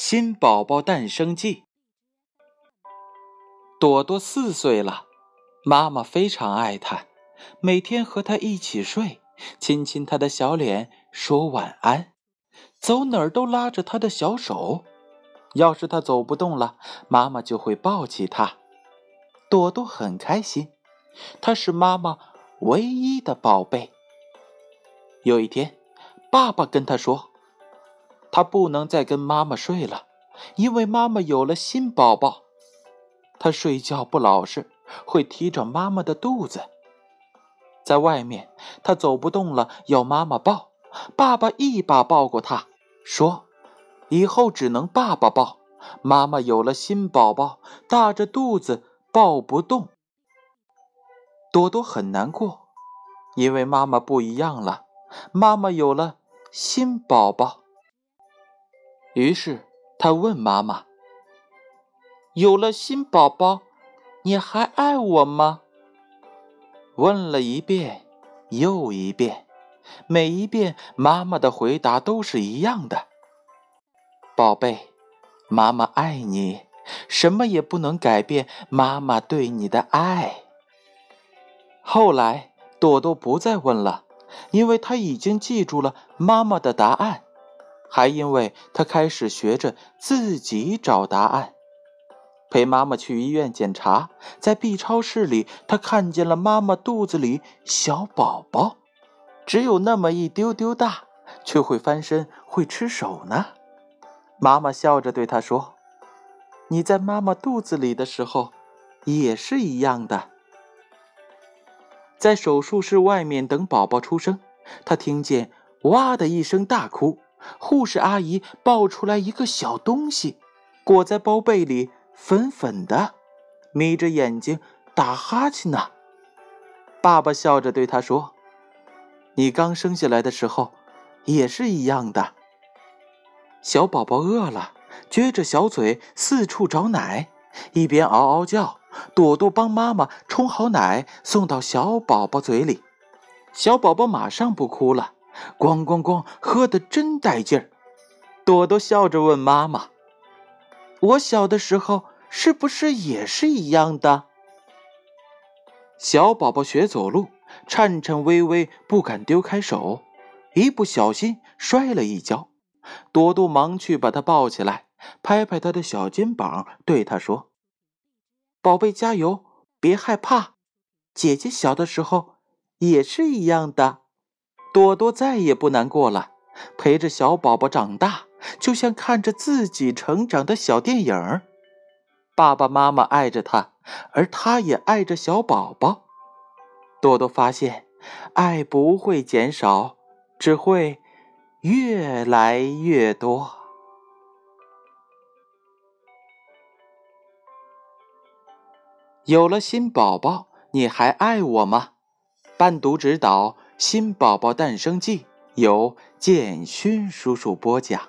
新宝宝诞生记。朵朵四岁了，妈妈非常爱她，每天和她一起睡，亲亲她的小脸，说晚安，走哪儿都拉着她的小手。要是她走不动了，妈妈就会抱起她。朵朵很开心，她是妈妈唯一的宝贝。有一天，爸爸跟她说。他不能再跟妈妈睡了，因为妈妈有了新宝宝。他睡觉不老实，会踢着妈妈的肚子。在外面，他走不动了，要妈妈抱。爸爸一把抱过他，说：“以后只能爸爸抱。妈妈有了新宝宝，大着肚子抱不动。”朵朵很难过，因为妈妈不一样了。妈妈有了新宝宝。于是他问妈妈：“有了新宝宝，你还爱我吗？”问了一遍又一遍，每一遍妈妈的回答都是一样的：“宝贝，妈妈爱你，什么也不能改变妈妈对你的爱。”后来朵朵不再问了，因为她已经记住了妈妈的答案。还因为他开始学着自己找答案，陪妈妈去医院检查，在 B 超室里，他看见了妈妈肚子里小宝宝，只有那么一丢丢大，却会翻身，会吃手呢。妈妈笑着对他说：“你在妈妈肚子里的时候，也是一样的。”在手术室外面等宝宝出生，他听见“哇”的一声大哭。护士阿姨抱出来一个小东西，裹在包被里，粉粉的，眯着眼睛打哈欠呢。爸爸笑着对他说：“你刚生下来的时候，也是一样的。”小宝宝饿了，撅着小嘴四处找奶，一边嗷嗷叫。朵朵帮妈妈冲好奶，送到小宝宝嘴里，小宝宝马上不哭了。咣咣咣，喝得真带劲儿。朵朵笑着问妈妈：“我小的时候是不是也是一样的？”小宝宝学走路，颤颤巍巍，不敢丢开手，一不小心摔了一跤。朵朵忙去把他抱起来，拍拍他的小肩膀，对他说：“宝贝，加油，别害怕。姐姐小的时候也是一样的。”朵朵再也不难过了，陪着小宝宝长大，就像看着自己成长的小电影。爸爸妈妈爱着他，而他也爱着小宝宝。朵朵发现，爱不会减少，只会越来越多。有了新宝宝，你还爱我吗？伴读指导。新宝宝诞生记由建勋叔叔播讲。